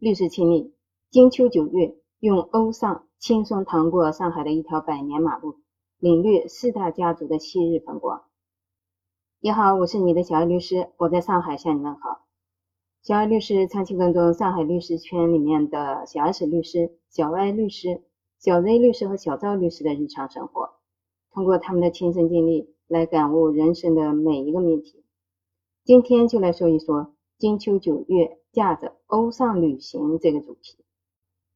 律师亲历，金秋九月，用欧尚轻松趟过上海的一条百年马路，领略四大家族的昔日风光。你好，我是你的小艾律师，我在上海向你问好。小艾律师长期跟踪上海律师圈里面的小 S 律师、小 Y 律师、小 Z 律师和小赵律师的日常生活，通过他们的亲身经历来感悟人生的每一个命题。今天就来说一说金秋九月。驾着欧尚旅行这个主题，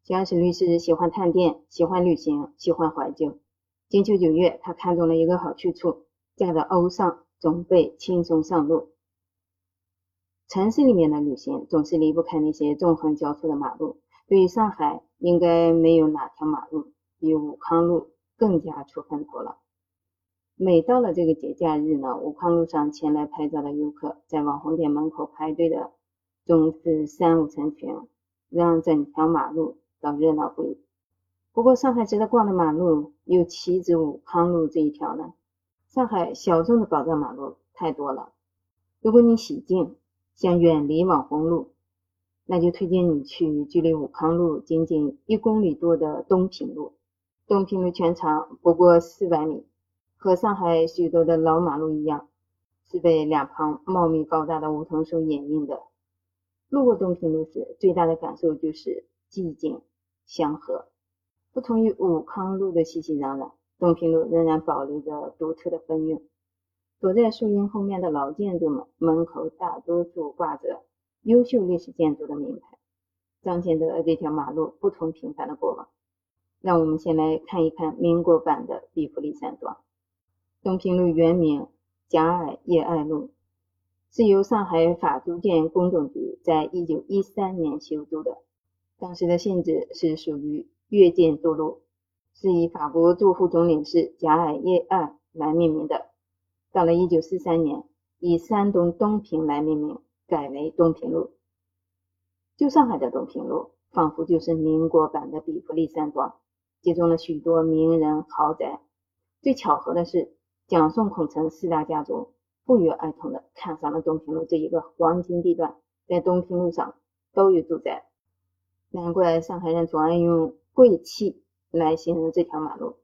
小史律师喜欢探店，喜欢旅行，喜欢怀旧。金秋九月，他看中了一个好去处，驾着欧尚准备轻松上路。城市里面的旅行总是离不开那些纵横交错的马路，对于上海，应该没有哪条马路比武康路更加出风头了。每到了这个节假日呢，武康路上前来拍照的游客，在网红店门口排队的。总是三五成群，让整条马路都热闹不已。不过，上海值得逛的马路又岂止武康路这一条呢？上海小众的宝藏马路太多了。如果你喜静，想远离网红路，那就推荐你去距离武康路仅仅一公里多的东平路。东平路全长不过四百米，和上海许多的老马路一样，是被两旁茂密高大的梧桐树掩映的。路过东平路时，最大的感受就是寂静祥和。不同于武康路的熙熙攘攘，东平路仍然保留着独特的风韵。躲在树荫后面的老建筑们门口，大多数挂着优秀历史建筑的名牌，彰显着这条马路不同平凡的过往。让我们先来看一看民国版的比弗利山庄。东平路原名贾尔叶爱路。是由上海法租界工总局在一九一三年修筑的，当时的性质是属于越建筑路，是以法国驻沪总领事贾尔耶二来命名的。到了一九四三年，以山东东平来命名，改为东平路。旧上海的东平路，仿佛就是民国版的比弗利山庄，集中了许多名人豪宅。最巧合的是，蒋宋孔陈四大家族。不约而同的看上了东平路这一个黄金地段，在东平路上都有住宅，难怪上海人总爱用贵气来形容这条马路。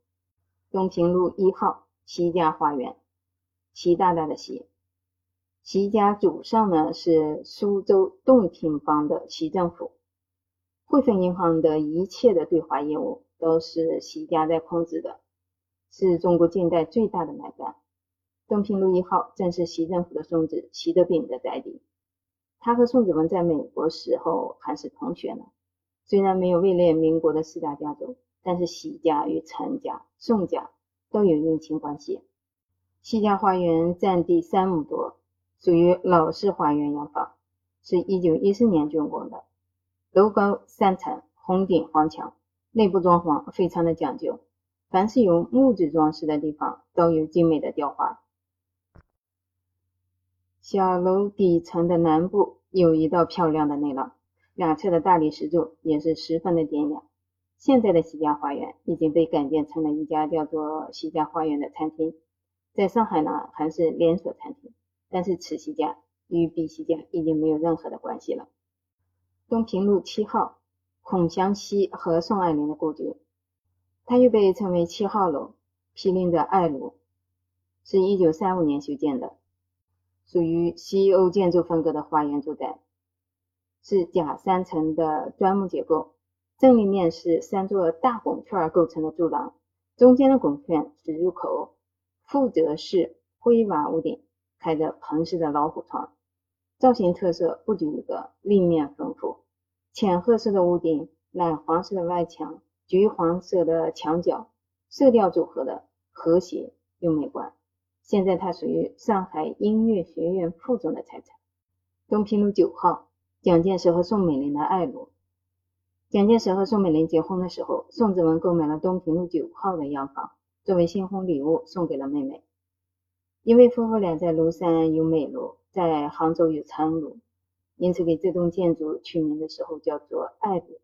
东平路一号齐家花园，齐大大的齐。齐家祖上呢是苏州洞庭帮的齐政府，汇丰银行的一切的对华业务都是齐家在控制的，是中国近代最大的买办。东平路一号正是习政府的孙子习德炳的宅邸。他和宋子文在美国时候还是同学呢。虽然没有位列民国的四大家族，但是习家与陈家、宋家都有姻亲关系。习家花园占地三亩多，属于老式花园洋房，是一九一四年竣工的，楼高三层，红顶黄墙，内部装潢非常的讲究，凡是有木质装饰的地方都有精美的雕花。小楼底层的南部有一道漂亮的内廊，两侧的大理石柱也是十分的典雅。现在的喜家花园已经被改建成了一家叫做喜家花园的餐厅，在上海呢还是连锁餐厅，但是此喜家与彼喜家已经没有任何的关系了。东平路七号，孔祥熙和宋霭龄的故居，它又被称为七号楼，毗邻的爱楼，是一九三五年修建的。属于西欧建筑风格的花园住宅，是假三层的砖木结构，正立面是三座大拱券构成的柱廊，中间的拱券是入口，负责是灰瓦屋顶，开着棚式的老虎窗，造型特色不拘一格，立面丰富，浅褐色的屋顶，蓝黄色的外墙，橘黄色的墙角，色调组合的和谐又美观。现在它属于上海音乐学院附中的财产。东平路九号，蒋介石和宋美龄的爱庐。蒋介石和宋美龄结婚的时候，宋子文购买了东平路九号的洋房，作为新婚礼物送给了妹妹。因为夫妇俩在庐山有美庐，在杭州有苍庐，因此给这栋建筑取名的时候叫做爱庐。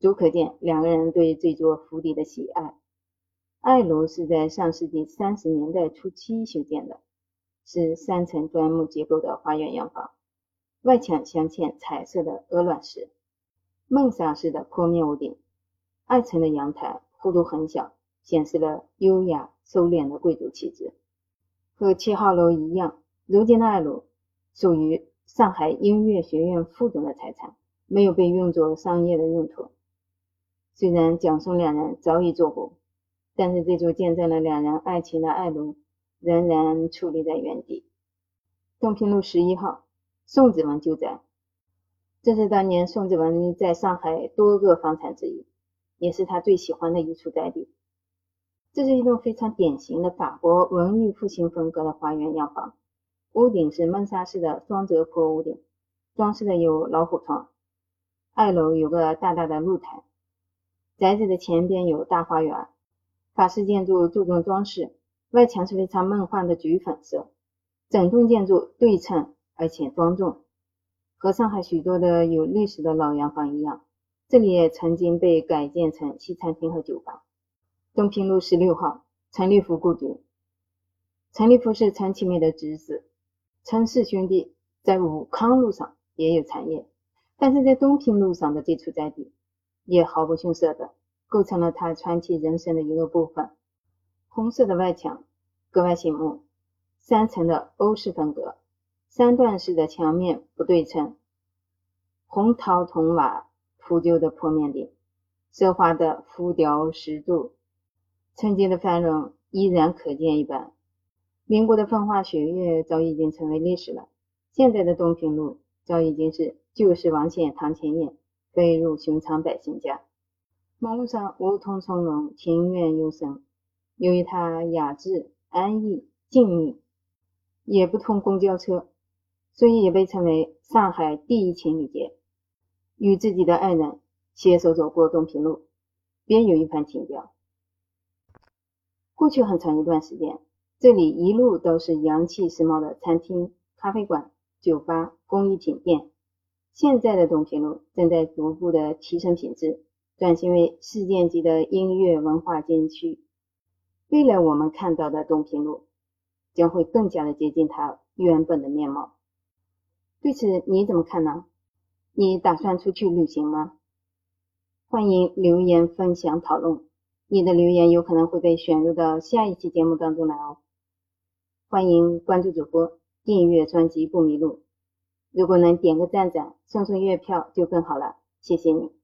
足可见两个人对这座府邸的喜爱。爱庐是在上世纪三十年代初期修建的，是三层砖木结构的花园洋房，外墙镶嵌彩色的鹅卵石，梦莎式的坡面屋顶，二层的阳台弧度很小，显示了优雅收敛的贵族气质。和七号楼一样，如今的二楼属于上海音乐学院副总的财产，没有被用作商业的用途。虽然蒋宋两人早已做过，但是这座见证了两人爱情的爱楼仍然矗立在原地。东平路十一号，宋子文旧宅。这是当年宋子文在上海多个房产之一，也是他最喜欢的一处宅邸。这是一栋非常典型的法国文艺复兴风格的花园洋房，屋顶是闷沙式的双折坡屋顶，装饰的有老虎窗。二楼有个大大的露台，宅子的前边有大花园。法式建筑注重装饰，外墙是非常梦幻的橘粉色，整栋建筑对称而且庄重。和上海许多的有历史的老洋房一样，这里也曾经被改建成西餐厅和酒吧。东平路十六号，陈立夫故居。陈立夫是陈其美的侄子，陈氏兄弟在武康路上也有产业，但是在东平路上的这处宅邸也毫不逊色的构成了他传奇人生的一个部分。红色的外墙格外醒目，三层的欧式风格。三段式的墙面不对称，红陶铜瓦铺就的坡面顶，奢华的浮雕石柱，曾经的繁荣依然可见一斑。民国的风花雪月早已经成为历史了，现在的东平路早已经是旧时王谢堂前燕，飞入寻常百姓家。马路上梧桐葱茏，庭院幽深。由于它雅致、安逸、静谧，也不通公交车。所以也被称为上海第一情侣街。与自己的爱人携手走过东平路，别有一番情调。过去很长一段时间，这里一路都是洋气时髦的餐厅、咖啡馆、酒吧、工艺品店。现在的东平路正在逐步的提升品质，转型为世界级的音乐文化街区。未来我们看到的东平路，将会更加的接近它原本的面貌。对此你怎么看呢？你打算出去旅行吗？欢迎留言分享讨论，你的留言有可能会被选入到下一期节目当中来哦。欢迎关注主播，订阅专辑不迷路。如果能点个赞赞，送送月票就更好了，谢谢你。